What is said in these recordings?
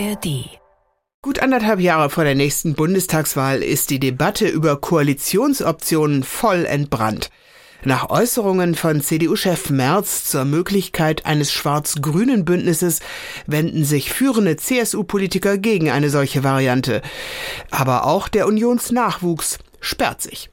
ARD Gut anderthalb Jahre vor der nächsten Bundestagswahl ist die Debatte über Koalitionsoptionen voll entbrannt. Nach Äußerungen von CDU-Chef Merz zur Möglichkeit eines schwarz-grünen Bündnisses wenden sich führende CSU-Politiker gegen eine solche Variante. Aber auch der Unionsnachwuchs sperrt sich.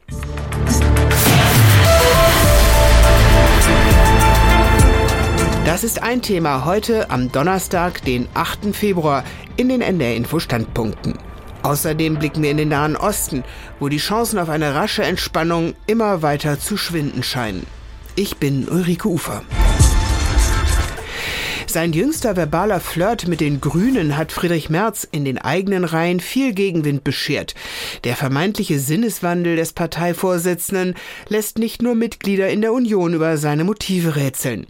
Das ist ein Thema heute am Donnerstag, den 8. Februar in den NDR-Info-Standpunkten. Außerdem blicken wir in den Nahen Osten, wo die Chancen auf eine rasche Entspannung immer weiter zu schwinden scheinen. Ich bin Ulrike Ufer. Sein jüngster verbaler Flirt mit den Grünen hat Friedrich Merz in den eigenen Reihen viel Gegenwind beschert. Der vermeintliche Sinneswandel des Parteivorsitzenden lässt nicht nur Mitglieder in der Union über seine Motive rätseln.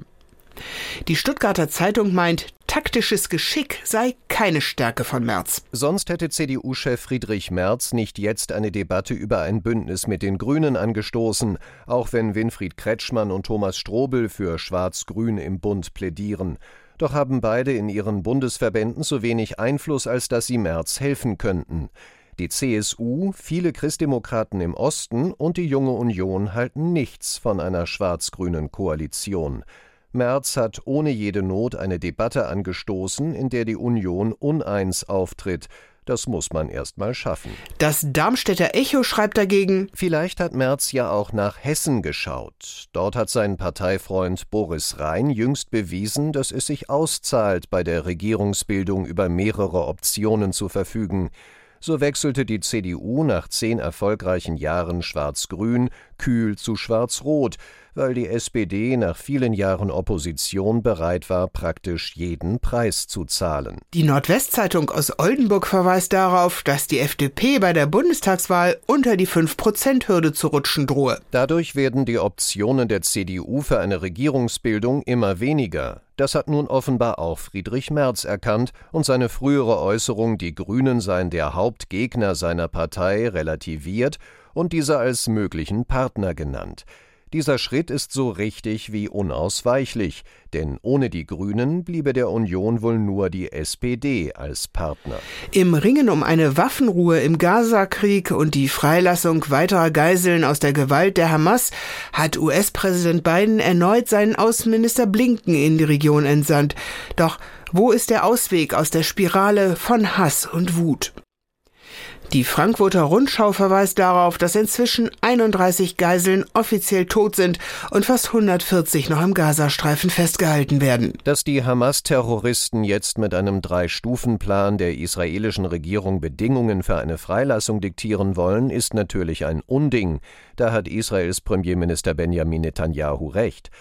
Die Stuttgarter Zeitung meint, taktisches Geschick sei keine Stärke von Merz. Sonst hätte CDU-Chef Friedrich Merz nicht jetzt eine Debatte über ein Bündnis mit den Grünen angestoßen, auch wenn Winfried Kretschmann und Thomas Strobel für Schwarz-Grün im Bund plädieren. Doch haben beide in ihren Bundesverbänden so wenig Einfluss, als dass sie Merz helfen könnten. Die CSU, viele Christdemokraten im Osten und die Junge Union halten nichts von einer schwarz-grünen Koalition. Merz hat ohne jede Not eine Debatte angestoßen, in der die Union uneins auftritt. Das muss man erst mal schaffen. Das Darmstädter Echo schreibt dagegen, Vielleicht hat Merz ja auch nach Hessen geschaut. Dort hat sein Parteifreund Boris Rhein jüngst bewiesen, dass es sich auszahlt, bei der Regierungsbildung über mehrere Optionen zu verfügen. So wechselte die CDU nach zehn erfolgreichen Jahren Schwarz-Grün kühl zu Schwarz-Rot weil die SPD nach vielen Jahren Opposition bereit war, praktisch jeden Preis zu zahlen. Die Nordwestzeitung aus Oldenburg verweist darauf, dass die FDP bei der Bundestagswahl unter die 5-Prozent-Hürde zu rutschen drohe. Dadurch werden die Optionen der CDU für eine Regierungsbildung immer weniger. Das hat nun offenbar auch Friedrich Merz erkannt und seine frühere Äußerung, die Grünen seien der Hauptgegner seiner Partei, relativiert und diese als möglichen Partner genannt. Dieser Schritt ist so richtig wie unausweichlich, denn ohne die Grünen bliebe der Union wohl nur die SPD als Partner. Im Ringen um eine Waffenruhe im Gaza-Krieg und die Freilassung weiterer Geiseln aus der Gewalt der Hamas hat US-Präsident Biden erneut seinen Außenminister Blinken in die Region entsandt. Doch wo ist der Ausweg aus der Spirale von Hass und Wut? Die Frankfurter Rundschau verweist darauf, dass inzwischen 31 Geiseln offiziell tot sind und fast 140 noch im Gazastreifen festgehalten werden. Dass die Hamas-Terroristen jetzt mit einem Drei-Stufen-Plan der israelischen Regierung Bedingungen für eine Freilassung diktieren wollen, ist natürlich ein Unding. Da hat Israels Premierminister Benjamin Netanyahu recht.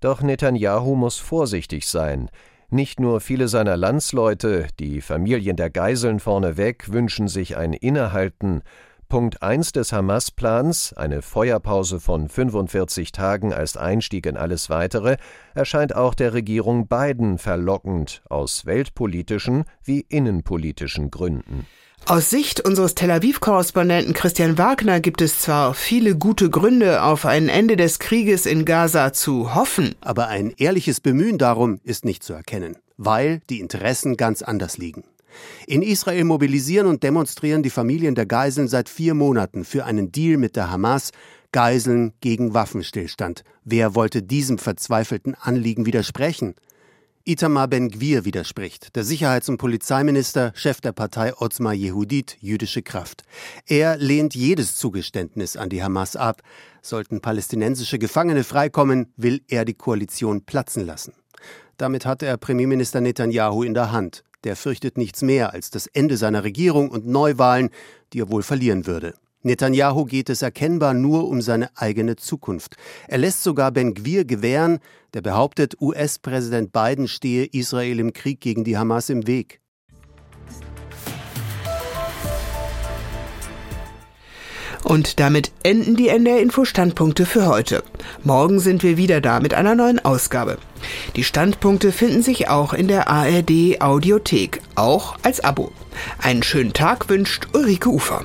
Doch Netanyahu muss vorsichtig sein. Nicht nur viele seiner Landsleute, die Familien der Geiseln vorneweg, wünschen sich ein Innehalten. Punkt 1 des Hamas-Plans, eine Feuerpause von 45 Tagen als Einstieg in alles Weitere, erscheint auch der Regierung Biden verlockend, aus weltpolitischen wie innenpolitischen Gründen. Aus Sicht unseres Tel Aviv-Korrespondenten Christian Wagner gibt es zwar viele gute Gründe, auf ein Ende des Krieges in Gaza zu hoffen, aber ein ehrliches Bemühen darum ist nicht zu erkennen, weil die Interessen ganz anders liegen. In Israel mobilisieren und demonstrieren die Familien der Geiseln seit vier Monaten für einen Deal mit der Hamas, Geiseln gegen Waffenstillstand. Wer wollte diesem verzweifelten Anliegen widersprechen? Itamar Ben-Gvir widerspricht, der Sicherheits- und Polizeiminister, Chef der Partei Otzma Yehudit, jüdische Kraft. Er lehnt jedes Zugeständnis an die Hamas ab. Sollten palästinensische Gefangene freikommen, will er die Koalition platzen lassen. Damit hatte er Premierminister Netanyahu in der Hand. Der fürchtet nichts mehr als das Ende seiner Regierung und Neuwahlen, die er wohl verlieren würde. Netanyahu geht es erkennbar nur um seine eigene Zukunft. Er lässt sogar Ben Gwir gewähren, der behauptet, US-Präsident Biden stehe Israel im Krieg gegen die Hamas im Weg. Und damit enden die NDR-Info-Standpunkte für heute. Morgen sind wir wieder da mit einer neuen Ausgabe. Die Standpunkte finden sich auch in der ARD-Audiothek, auch als Abo. Einen schönen Tag wünscht Ulrike Ufer.